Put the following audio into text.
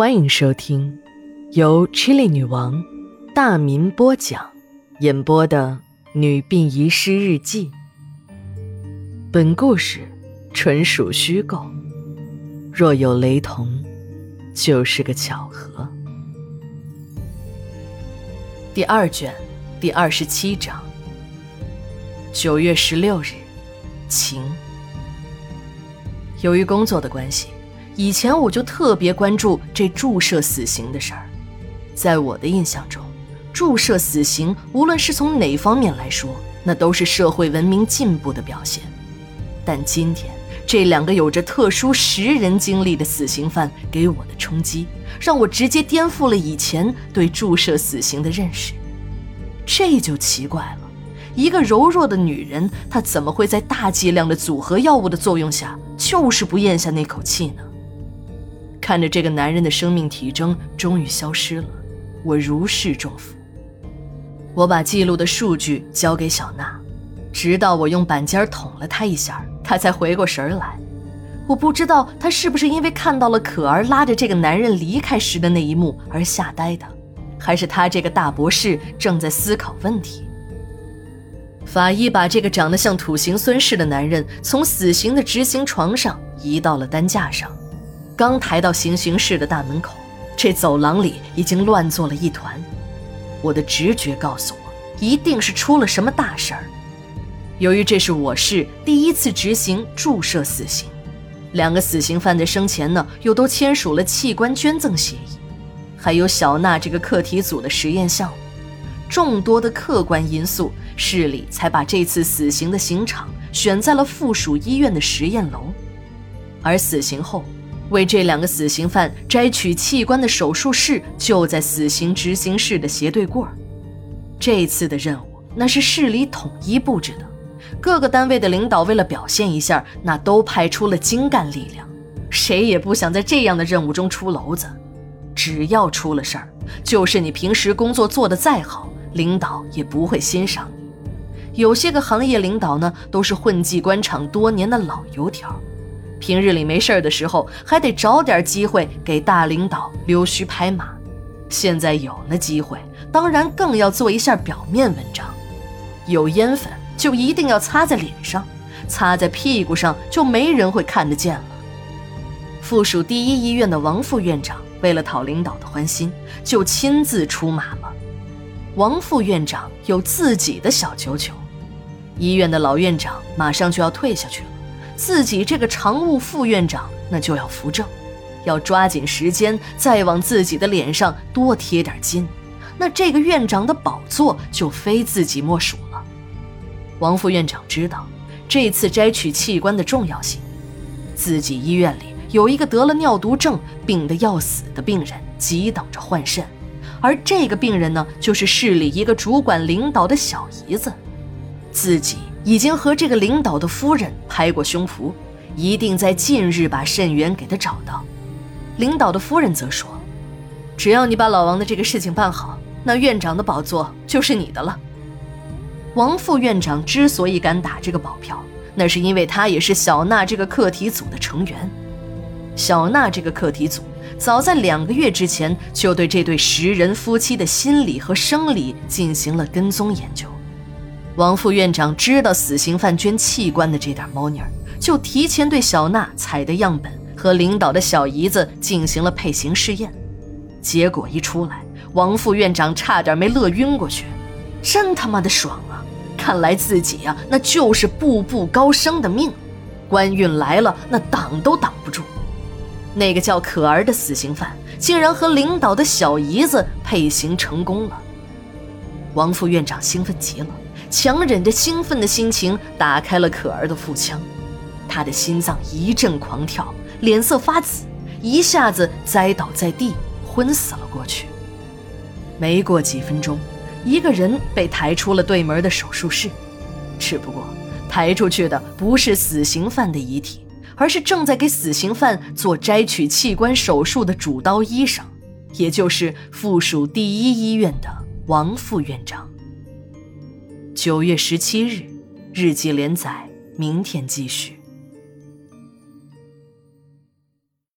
欢迎收听由 Chili 女王大民播讲、演播的《女病遗失日记》。本故事纯属虚构，若有雷同，就是个巧合。第二卷第二十七章。九月十六日，晴。由于工作的关系，以前我就特别关注这注射死刑的事儿。在我的印象中，注射死刑无论是从哪方面来说，那都是社会文明进步的表现。但今天这两个有着特殊食人经历的死刑犯给我的冲击，让我直接颠覆了以前对注射死刑的认识。这就奇怪了。一个柔弱的女人，她怎么会在大剂量的组合药物的作用下，就是不咽下那口气呢？看着这个男人的生命体征终于消失了，我如释重负。我把记录的数据交给小娜，直到我用板尖捅了她一下，她才回过神来。我不知道她是不是因为看到了可儿拉着这个男人离开时的那一幕而吓呆的，还是她这个大博士正在思考问题。法医把这个长得像土行孙似的男人从死刑的执行床上移到了担架上，刚抬到行刑室的大门口，这走廊里已经乱作了一团。我的直觉告诉我，一定是出了什么大事儿。由于这是我市第一次执行注射死刑，两个死刑犯在生前呢又都签署了器官捐赠协议，还有小娜这个课题组的实验项目。众多的客观因素，市里才把这次死刑的刑场选在了附属医院的实验楼。而死刑后，为这两个死刑犯摘取器官的手术室就在死刑执行室的斜对过。这次的任务那是市里统一布置的，各个单位的领导为了表现一下，那都派出了精干力量。谁也不想在这样的任务中出篓子，只要出了事儿，就是你平时工作做得再好。领导也不会欣赏你。有些个行业领导呢，都是混迹官场多年的老油条，平日里没事的时候，还得找点机会给大领导溜须拍马。现在有了机会，当然更要做一下表面文章。有烟粉就一定要擦在脸上，擦在屁股上就没人会看得见了。附属第一医院的王副院长为了讨领导的欢心，就亲自出马了。王副院长有自己的小九九，医院的老院长马上就要退下去了，自己这个常务副院长那就要扶正，要抓紧时间再往自己的脸上多贴点金，那这个院长的宝座就非自己莫属了。王副院长知道这次摘取器官的重要性，自己医院里有一个得了尿毒症、病得要死的病人，急等着换肾。而这个病人呢，就是市里一个主管领导的小姨子，自己已经和这个领导的夫人拍过胸脯，一定在近日把肾源给他找到。领导的夫人则说：“只要你把老王的这个事情办好，那院长的宝座就是你的了。”王副院长之所以敢打这个保票，那是因为他也是小娜这个课题组的成员。小娜这个课题组。早在两个月之前，就对这对食人夫妻的心理和生理进行了跟踪研究。王副院长知道死刑犯捐器官的这点猫腻儿，就提前对小娜采的样本和领导的小姨子进行了配型试验。结果一出来，王副院长差点没乐晕过去，真他妈的爽啊！看来自己呀，那就是步步高升的命，官运来了，那挡都挡不住。那个叫可儿的死刑犯竟然和领导的小姨子配型成功了。王副院长兴奋极了，强忍着兴奋的心情打开了可儿的腹腔，他的心脏一阵狂跳，脸色发紫，一下子栽倒在地，昏死了过去。没过几分钟，一个人被抬出了对门的手术室，只不过抬出去的不是死刑犯的遗体。而是正在给死刑犯做摘取器官手术的主刀医生，也就是附属第一医院的王副院长。九月十七日，日记连载，明天继续。